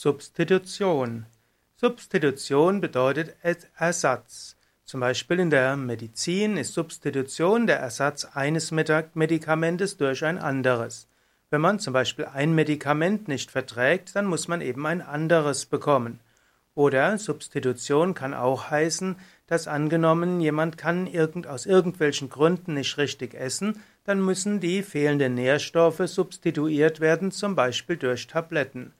Substitution. Substitution bedeutet Ersatz. Zum Beispiel in der Medizin ist Substitution der Ersatz eines Medikamentes durch ein anderes. Wenn man zum Beispiel ein Medikament nicht verträgt, dann muss man eben ein anderes bekommen. Oder Substitution kann auch heißen, dass angenommen jemand kann irgend, aus irgendwelchen Gründen nicht richtig essen, dann müssen die fehlenden Nährstoffe substituiert werden, zum Beispiel durch Tabletten.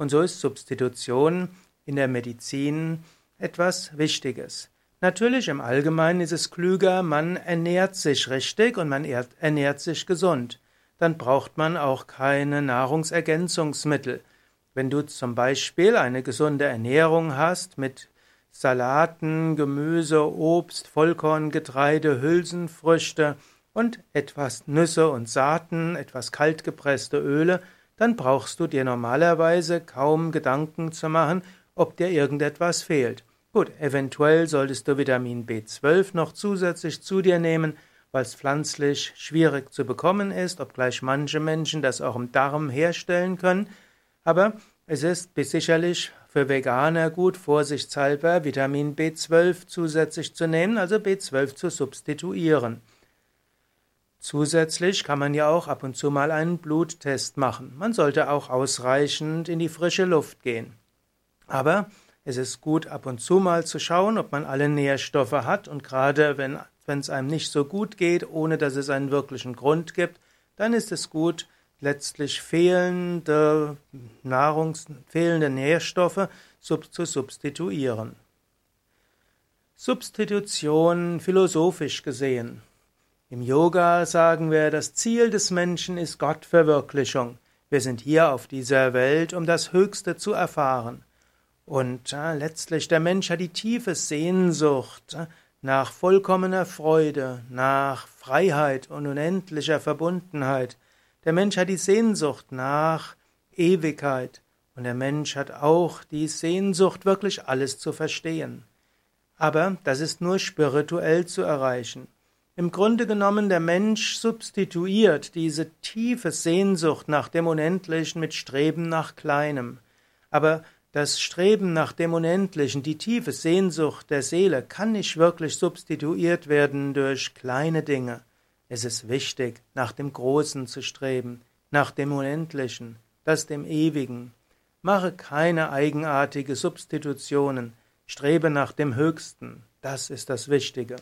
Und so ist Substitution in der Medizin etwas Wichtiges. Natürlich im Allgemeinen ist es klüger, man ernährt sich richtig und man ernährt sich gesund. Dann braucht man auch keine Nahrungsergänzungsmittel. Wenn du zum Beispiel eine gesunde Ernährung hast mit Salaten, Gemüse, Obst, Vollkorngetreide, Hülsenfrüchte und etwas Nüsse und Saaten, etwas kaltgepresste Öle, dann brauchst du dir normalerweise kaum Gedanken zu machen, ob dir irgendetwas fehlt. Gut, eventuell solltest du Vitamin B12 noch zusätzlich zu dir nehmen, weil es pflanzlich schwierig zu bekommen ist, obgleich manche Menschen das auch im Darm herstellen können. Aber es ist sicherlich für Veganer gut, vorsichtshalber Vitamin B12 zusätzlich zu nehmen, also B12 zu substituieren. Zusätzlich kann man ja auch ab und zu mal einen Bluttest machen. Man sollte auch ausreichend in die frische Luft gehen. Aber es ist gut, ab und zu mal zu schauen, ob man alle Nährstoffe hat. Und gerade wenn, es einem nicht so gut geht, ohne dass es einen wirklichen Grund gibt, dann ist es gut, letztlich fehlende Nahrungs-, fehlende Nährstoffe sub zu substituieren. Substitution philosophisch gesehen. Im Yoga sagen wir, das Ziel des Menschen ist Gottverwirklichung. Wir sind hier auf dieser Welt, um das Höchste zu erfahren. Und äh, letztlich der Mensch hat die tiefe Sehnsucht nach vollkommener Freude, nach Freiheit und unendlicher Verbundenheit. Der Mensch hat die Sehnsucht nach Ewigkeit. Und der Mensch hat auch die Sehnsucht, wirklich alles zu verstehen. Aber das ist nur spirituell zu erreichen. Im Grunde genommen, der Mensch substituiert diese tiefe Sehnsucht nach dem Unendlichen mit Streben nach Kleinem. Aber das Streben nach dem Unendlichen, die tiefe Sehnsucht der Seele kann nicht wirklich substituiert werden durch kleine Dinge. Es ist wichtig, nach dem Großen zu streben, nach dem Unendlichen, das dem Ewigen. Mache keine eigenartige Substitutionen, strebe nach dem Höchsten, das ist das Wichtige.